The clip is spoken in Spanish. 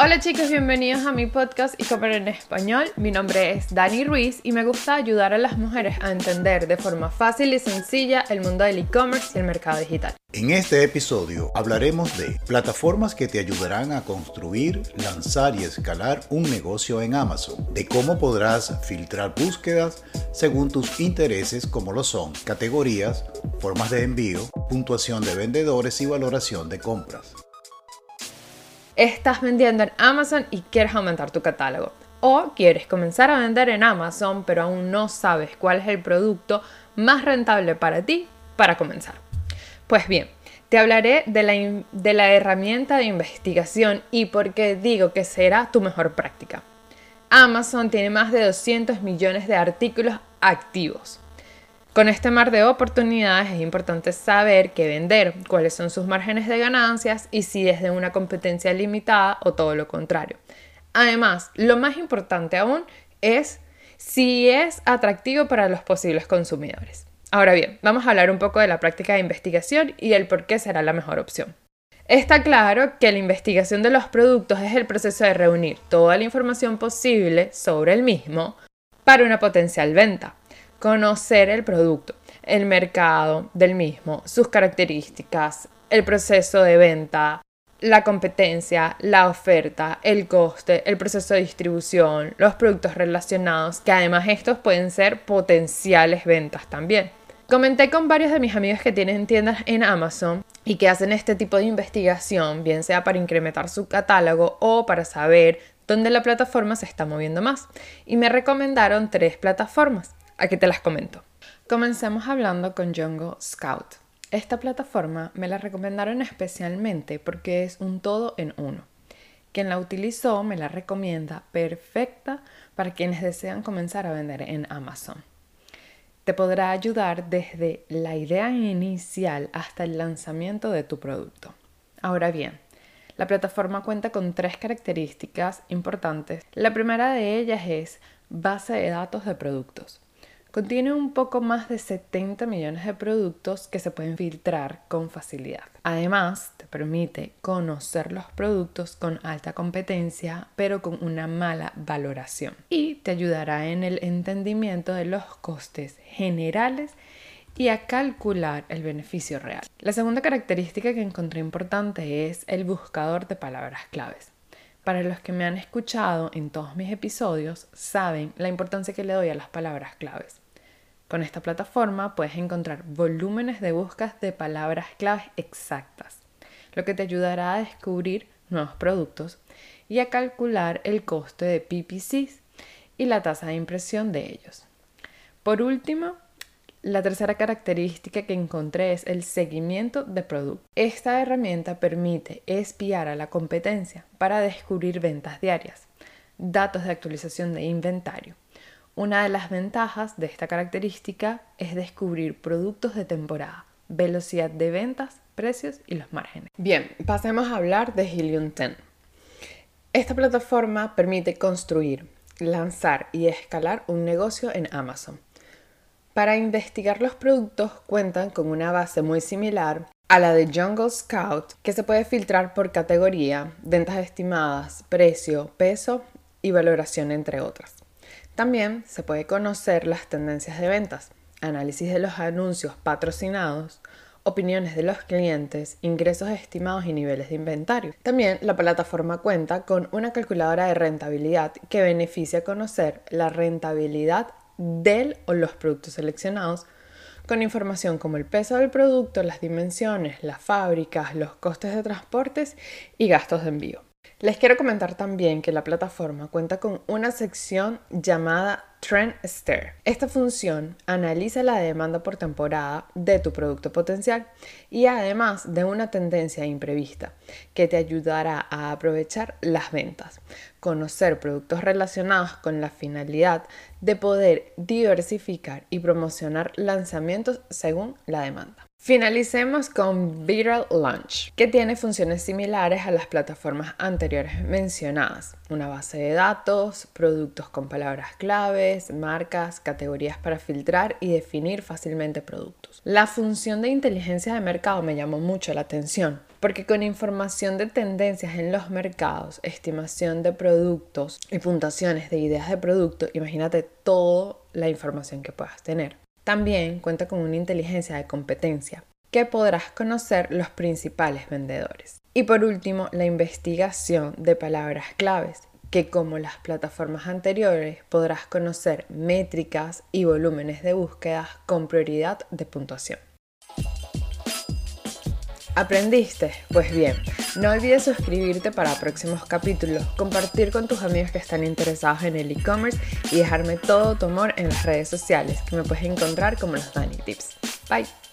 Hola chicos, bienvenidos a mi podcast y comer en español. Mi nombre es Dani Ruiz y me gusta ayudar a las mujeres a entender de forma fácil y sencilla el mundo del e-commerce y el mercado digital. En este episodio hablaremos de plataformas que te ayudarán a construir, lanzar y escalar un negocio en Amazon, de cómo podrás filtrar búsquedas según tus intereses como lo son categorías, formas de envío, puntuación de vendedores y valoración de compras estás vendiendo en Amazon y quieres aumentar tu catálogo. O quieres comenzar a vender en Amazon pero aún no sabes cuál es el producto más rentable para ti para comenzar. Pues bien, te hablaré de la, de la herramienta de investigación y por qué digo que será tu mejor práctica. Amazon tiene más de 200 millones de artículos activos. Con este mar de oportunidades es importante saber qué vender, cuáles son sus márgenes de ganancias y si es de una competencia limitada o todo lo contrario. Además, lo más importante aún es si es atractivo para los posibles consumidores. Ahora bien, vamos a hablar un poco de la práctica de investigación y el por qué será la mejor opción. Está claro que la investigación de los productos es el proceso de reunir toda la información posible sobre el mismo para una potencial venta conocer el producto, el mercado del mismo, sus características, el proceso de venta, la competencia, la oferta, el coste, el proceso de distribución, los productos relacionados, que además estos pueden ser potenciales ventas también. Comenté con varios de mis amigos que tienen tiendas en Amazon y que hacen este tipo de investigación, bien sea para incrementar su catálogo o para saber dónde la plataforma se está moviendo más. Y me recomendaron tres plataformas. Aquí te las comento. Comencemos hablando con Jungle Scout. Esta plataforma me la recomendaron especialmente porque es un todo en uno. Quien la utilizó me la recomienda perfecta para quienes desean comenzar a vender en Amazon. Te podrá ayudar desde la idea inicial hasta el lanzamiento de tu producto. Ahora bien, la plataforma cuenta con tres características importantes. La primera de ellas es base de datos de productos. Contiene un poco más de 70 millones de productos que se pueden filtrar con facilidad. Además, te permite conocer los productos con alta competencia, pero con una mala valoración. Y te ayudará en el entendimiento de los costes generales y a calcular el beneficio real. La segunda característica que encontré importante es el buscador de palabras claves. Para los que me han escuchado en todos mis episodios, saben la importancia que le doy a las palabras claves. Con esta plataforma puedes encontrar volúmenes de búsquedas de palabras claves exactas, lo que te ayudará a descubrir nuevos productos y a calcular el coste de PPCs y la tasa de impresión de ellos. Por último, la tercera característica que encontré es el seguimiento de producto. Esta herramienta permite espiar a la competencia para descubrir ventas diarias, datos de actualización de inventario. Una de las ventajas de esta característica es descubrir productos de temporada, velocidad de ventas, precios y los márgenes. Bien, pasemos a hablar de Helium 10. Esta plataforma permite construir, lanzar y escalar un negocio en Amazon. Para investigar los productos cuentan con una base muy similar a la de Jungle Scout que se puede filtrar por categoría, ventas estimadas, precio, peso y valoración entre otras. También se puede conocer las tendencias de ventas, análisis de los anuncios patrocinados, opiniones de los clientes, ingresos estimados y niveles de inventario. También la plataforma cuenta con una calculadora de rentabilidad que beneficia conocer la rentabilidad del o los productos seleccionados con información como el peso del producto, las dimensiones, las fábricas, los costes de transportes y gastos de envío. Les quiero comentar también que la plataforma cuenta con una sección llamada Trend Stare. Esta función analiza la demanda por temporada de tu producto potencial y además de una tendencia imprevista que te ayudará a aprovechar las ventas, conocer productos relacionados con la finalidad de poder diversificar y promocionar lanzamientos según la demanda. Finalicemos con Viral Launch, que tiene funciones similares a las plataformas anteriores mencionadas. Una base de datos, productos con palabras claves, marcas, categorías para filtrar y definir fácilmente productos. La función de inteligencia de mercado me llamó mucho la atención Porque con información de tendencias en los mercados, estimación de productos y puntuaciones de ideas de producto, imagínate toda la información que puedas tener. También cuenta con una inteligencia de competencia que podrás conocer los principales vendedores. Y por último, la investigación de palabras claves, que como las plataformas anteriores podrás conocer métricas y volúmenes de búsquedas con prioridad de puntuación. ¿Aprendiste? Pues bien, no olvides suscribirte para próximos capítulos, compartir con tus amigos que están interesados en el e-commerce y dejarme todo tu amor en las redes sociales, que me puedes encontrar como los Dani Tips. Bye.